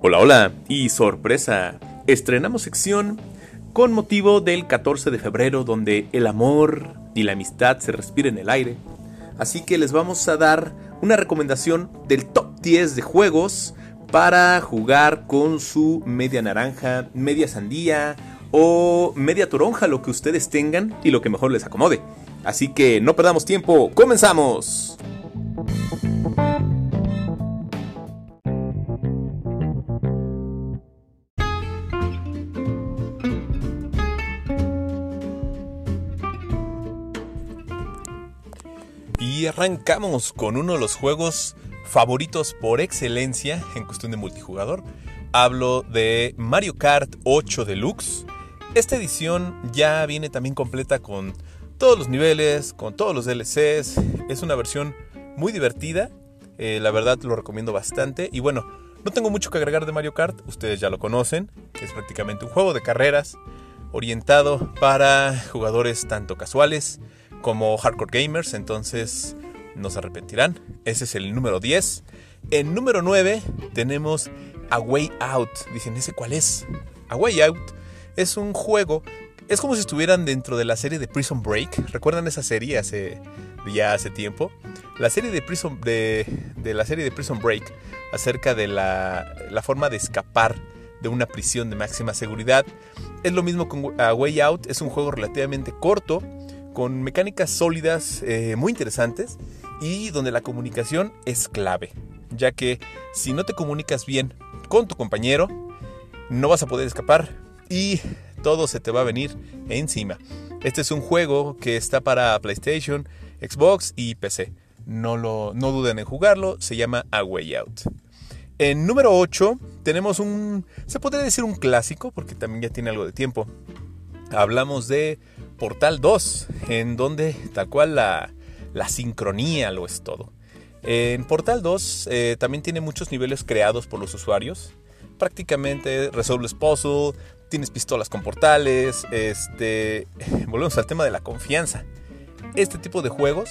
Hola, hola, y sorpresa, estrenamos sección con motivo del 14 de febrero donde el amor y la amistad se respiran en el aire. Así que les vamos a dar una recomendación del top 10 de juegos para jugar con su media naranja, media sandía o media toronja, lo que ustedes tengan y lo que mejor les acomode. Así que no perdamos tiempo, comenzamos. Y arrancamos con uno de los juegos favoritos por excelencia en cuestión de multijugador. Hablo de Mario Kart 8 Deluxe. Esta edición ya viene también completa con todos los niveles, con todos los DLCs. Es una versión muy divertida. Eh, la verdad lo recomiendo bastante. Y bueno, no tengo mucho que agregar de Mario Kart. Ustedes ya lo conocen. Es prácticamente un juego de carreras orientado para jugadores tanto casuales como hardcore gamers, entonces no se arrepentirán. Ese es el número 10. En número 9 tenemos A Way Out. Dicen, ¿ese cuál es? A Way Out es un juego, es como si estuvieran dentro de la serie de Prison Break. ¿Recuerdan esa serie hace ya hace tiempo? La serie de Prison de, de la serie de Prison Break acerca de la, la forma de escapar de una prisión de máxima seguridad. Es lo mismo con A Way Out, es un juego relativamente corto con mecánicas sólidas eh, muy interesantes y donde la comunicación es clave, ya que si no te comunicas bien con tu compañero, no vas a poder escapar y todo se te va a venir encima. Este es un juego que está para PlayStation, Xbox y PC. No, lo, no duden en jugarlo, se llama A Way Out. En número 8 tenemos un, se podría decir un clásico, porque también ya tiene algo de tiempo. Hablamos de Portal 2, en donde tal cual la, sincronía lo es todo. En Portal 2 eh, también tiene muchos niveles creados por los usuarios. Prácticamente resuelves puzzle, tienes pistolas con portales, este, volvemos al tema de la confianza. Este tipo de juegos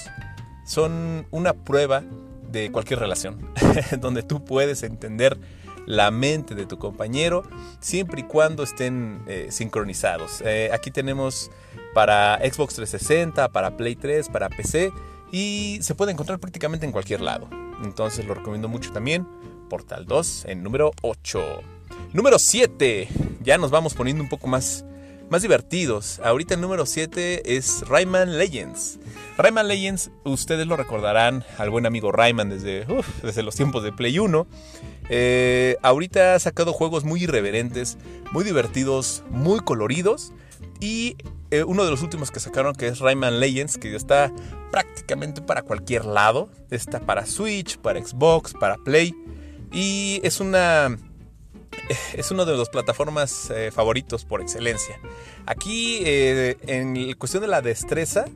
son una prueba de cualquier relación, donde tú puedes entender la mente de tu compañero siempre y cuando estén eh, sincronizados. Eh, aquí tenemos para Xbox 360, para Play 3, para PC y se puede encontrar prácticamente en cualquier lado. Entonces lo recomiendo mucho también. Portal 2 en número 8. Número 7. Ya nos vamos poniendo un poco más, más divertidos. Ahorita el número 7 es Rayman Legends. Rayman Legends, ustedes lo recordarán al buen amigo Rayman desde, desde los tiempos de Play 1. Eh, ahorita ha sacado juegos muy irreverentes, muy divertidos, muy coloridos. Y eh, uno de los últimos que sacaron, que es Rayman Legends, que está prácticamente para cualquier lado. Está para Switch, para Xbox, para Play. Y es una. Es uno de los plataformas eh, favoritos por excelencia. Aquí, eh, en cuestión de la destreza,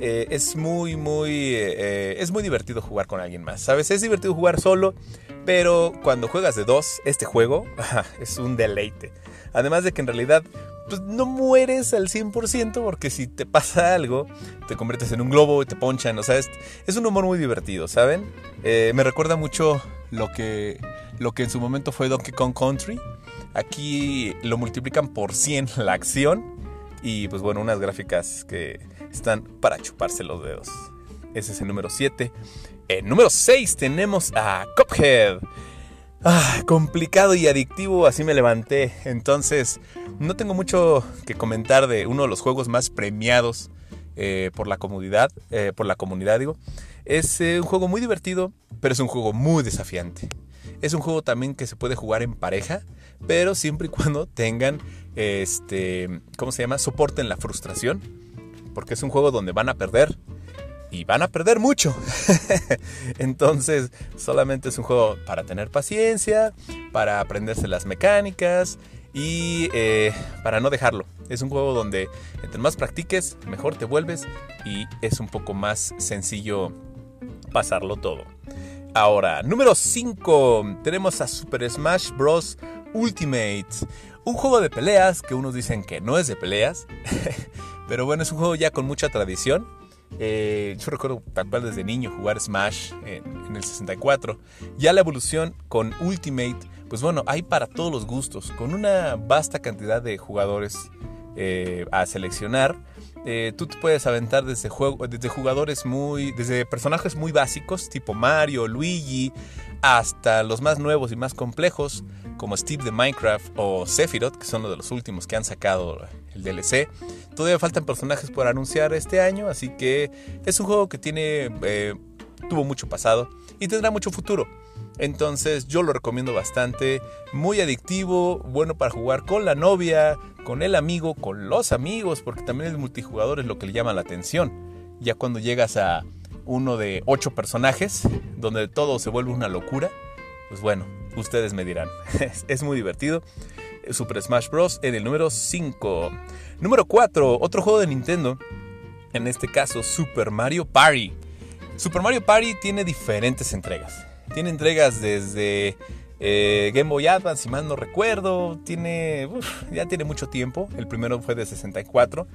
es muy, muy. es muy divertido jugar con alguien más. ¿Sabes? Es divertido jugar solo, pero cuando juegas de dos, este juego es un deleite. Además de que en realidad pues no mueres al 100% porque si te pasa algo, te conviertes en un globo y te ponchan. O sea, es, un humor muy divertido, ¿saben? Eh, me recuerda mucho lo que, lo que en su momento fue Donkey Kong Country. Aquí lo multiplican por 100 la acción y pues bueno, unas gráficas que están para chuparse los dedos. Ese es el número 7. En número 6 tenemos a Cuphead. Ah, complicado y adictivo, así me levanté. Entonces, no tengo mucho que comentar de uno de los juegos más premiados eh, por la comunidad, eh, por la comunidad digo. Es eh, un juego muy divertido, pero es un juego muy desafiante. Es un juego también que se puede jugar en pareja, pero siempre y cuando tengan, este, ¿cómo se llama? Soporten la frustración, porque es un juego donde van a perder, y van a perder mucho. Entonces, solamente es un juego para tener paciencia, para aprenderse las mecánicas y eh, para no dejarlo. Es un juego donde entre más practiques, mejor te vuelves y es un poco más sencillo pasarlo todo. Ahora, número 5, tenemos a Super Smash Bros. Ultimate. Un juego de peleas que unos dicen que no es de peleas, pero bueno, es un juego ya con mucha tradición Eh, yo recuerdo tal cual desde niño jugar Smash en, el 64. Ya la evolución con Ultimate, pues bueno, hay para todos los gustos, con una vasta cantidad de jugadores eh, a seleccionar. Eh, tú te puedes aventar desde, juego, desde jugadores muy. desde personajes muy básicos, tipo Mario, Luigi, hasta los más nuevos y más complejos, como Steve de Minecraft o Sephiroth, que son los de los últimos que han sacado el DLC. Todavía faltan personajes por anunciar este año, así que es un juego que tiene. Eh, tuvo mucho pasado y tendrá mucho futuro. Entonces yo lo recomiendo bastante, muy adictivo, bueno para jugar con la novia, con el amigo, con los amigos, porque también el multijugador es lo que le llama la atención. Ya cuando llegas a uno de ocho personajes, donde todo se vuelve una locura, pues bueno, ustedes me dirán. es, muy divertido. Super Smash Bros. en el número 5. Número 4, otro juego de Nintendo. En este caso, Super Mario Party. Super Mario Party tiene diferentes entregas. Tiene entregas desde eh, Game Boy Advance, si mal no recuerdo, tiene, ya tiene mucho tiempo. El primero fue de 64.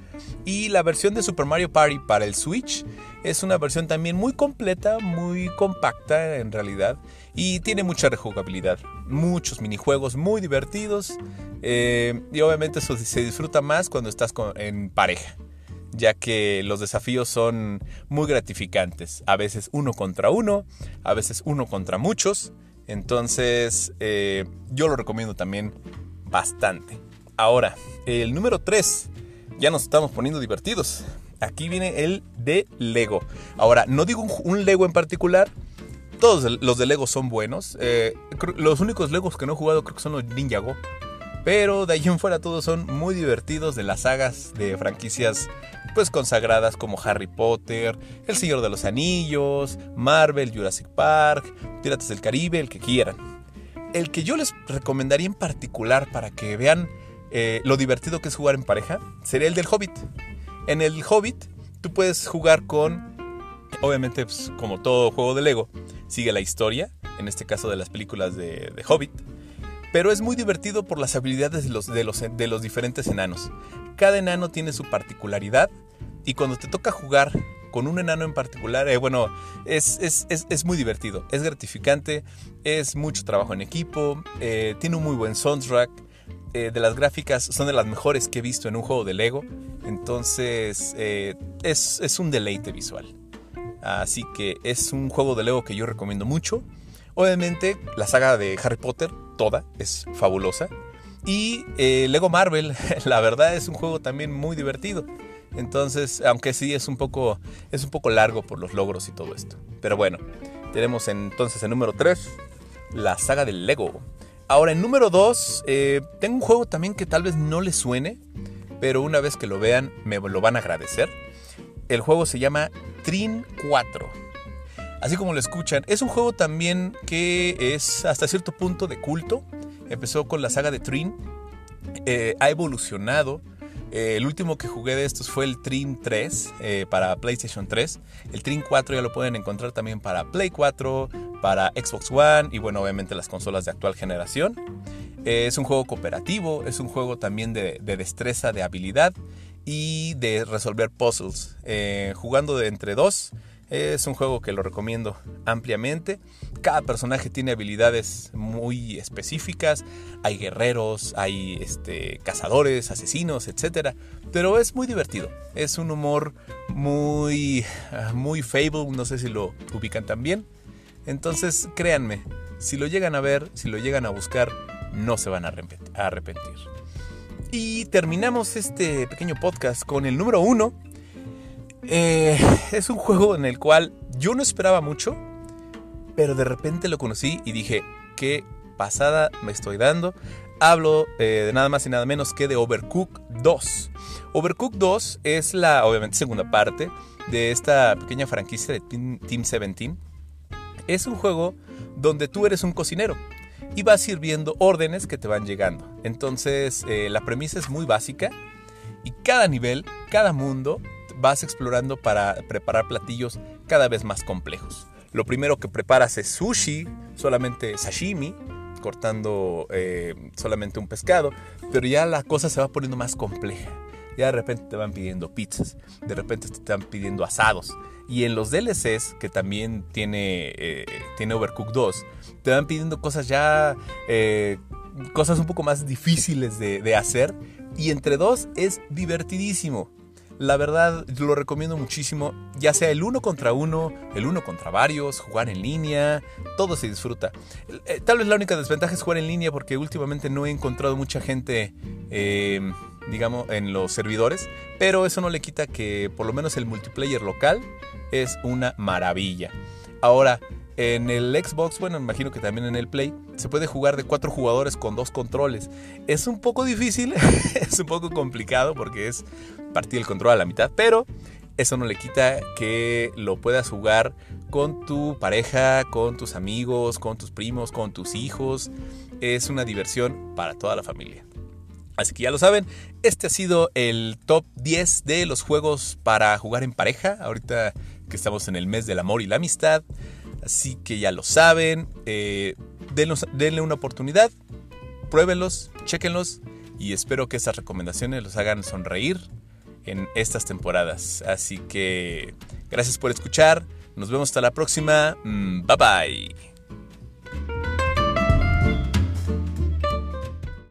Y la versión de Super Mario Party para el Switch es una versión también muy completa, muy compacta en realidad. Y tiene mucha rejugabilidad. Muchos minijuegos muy divertidos. Eh, y obviamente eso se disfruta más cuando estás en pareja ya que los desafíos son muy gratificantes. A veces uno contra uno, a veces uno contra muchos. Entonces, eh, yo lo recomiendo también bastante. Ahora, el número 3. Ya nos estamos poniendo divertidos. Aquí viene el de Lego. Ahora, no digo un, Lego en particular. Todos los de Lego son buenos. Eh, los únicos Legos que no he jugado creo que son los Ninjago. Pero de ahí en fuera todos son muy divertidos de las sagas de franquicias pues consagradas como Harry Potter, El Señor de los Anillos, Marvel, Jurassic Park, Piratas del Caribe, el que quieran. El que yo les recomendaría en particular para que vean eh, lo divertido que es jugar en pareja sería el del Hobbit. En el Hobbit tú puedes jugar con, obviamente pues, como todo juego de Lego, sigue la historia, en este caso de las películas de, de Hobbit pero es muy divertido por las habilidades de los, de los, de los diferentes enanos. Cada enano tiene su particularidad y cuando te toca jugar con un enano en particular, eh, bueno, es, es, muy divertido, es gratificante, es mucho trabajo en equipo, eh, tiene un muy buen soundtrack. Eh, de las gráficas son de las mejores que he visto en un juego de Lego. Entonces es, es un deleite visual. Así que es un juego de Lego que yo recomiendo mucho. Obviamente la saga de Harry Potter, toda, es fabulosa. Y eh, Lego Marvel, la verdad es un juego también muy divertido. Entonces, aunque sí es un poco, es un poco largo por los logros y todo esto. Pero bueno, tenemos entonces el número 3, la saga del Lego. Ahora, en número 2, eh, tengo un juego también que tal vez no les suene, pero una vez que lo vean me lo van a agradecer. El juego se llama Trin 4 así como lo escuchan. Es un juego también que es hasta cierto punto de culto. Empezó con la saga de Trin, eh, ha evolucionado. Eh, el último que jugué de estos fue el Trin 3 eh, para PlayStation 3. El Trin 4 ya lo pueden encontrar también para Play 4, para Xbox One y bueno, obviamente las consolas de actual generación. es un juego cooperativo, es un juego también de, de destreza, de habilidad y de resolver puzzles. jugando de entre dos es un juego que lo recomiendo ampliamente. Cada personaje tiene habilidades muy específicas. Hay guerreros, hay este, cazadores, asesinos, etc. Pero es muy divertido. Es un humor muy, muy fable. No sé si lo ubican también. Entonces, créanme, si lo llegan a ver, si lo llegan a buscar, no se van a arrepentir. Y terminamos este pequeño podcast con el número uno eh, es un juego en el cual yo no esperaba mucho, pero de repente lo conocí y dije, qué pasada me estoy dando. Hablo eh, de nada más y nada menos que de Overcook 2. Overcook 2 es la, obviamente, segunda parte de esta pequeña franquicia de Team, 17. Es un juego donde tú eres un cocinero y vas sirviendo órdenes que te van llegando. Entonces, eh, la premisa es muy básica y cada nivel, cada mundo vas explorando para preparar platillos cada vez más complejos. Lo primero que preparas es sushi, solamente sashimi, cortando eh, solamente un pescado, pero ya la cosa se va poniendo más compleja. ya de repente te van pidiendo pizzas, de repente te están pidiendo asados. Y en los DLCs, que también tiene, eh, tiene Overcooked 2, te van pidiendo cosas ya, eh, cosas un poco más difíciles de, de hacer. Y entre dos es divertidísimo. La verdad, lo recomiendo muchísimo, ya sea el uno contra uno, el uno contra varios, jugar en línea, todo se disfruta. Eh, tal vez la única desventaja es jugar en línea porque últimamente no he encontrado mucha gente, eh, digamos, en los servidores, pero eso no le quita que por lo menos el multiplayer local es una maravilla. Ahora, en el Xbox, bueno, imagino que también en el Play, se puede jugar de cuatro jugadores con dos controles. Es un poco difícil, es un poco complicado porque es partir el control a la mitad, pero eso no le quita que lo puedas jugar con tu pareja, con tus amigos, con tus primos, con tus hijos. Es una diversión para toda la familia. Así que ya lo saben, este ha sido el top 10 de los juegos para jugar en pareja. Ahorita que estamos en el mes del amor y la amistad. Así que ya lo saben, eh, denle una oportunidad, pruébenlos, chequenlos y espero que estas recomendaciones los hagan sonreír en estas temporadas. Así que gracias por escuchar, nos vemos hasta la próxima, mm, bye bye.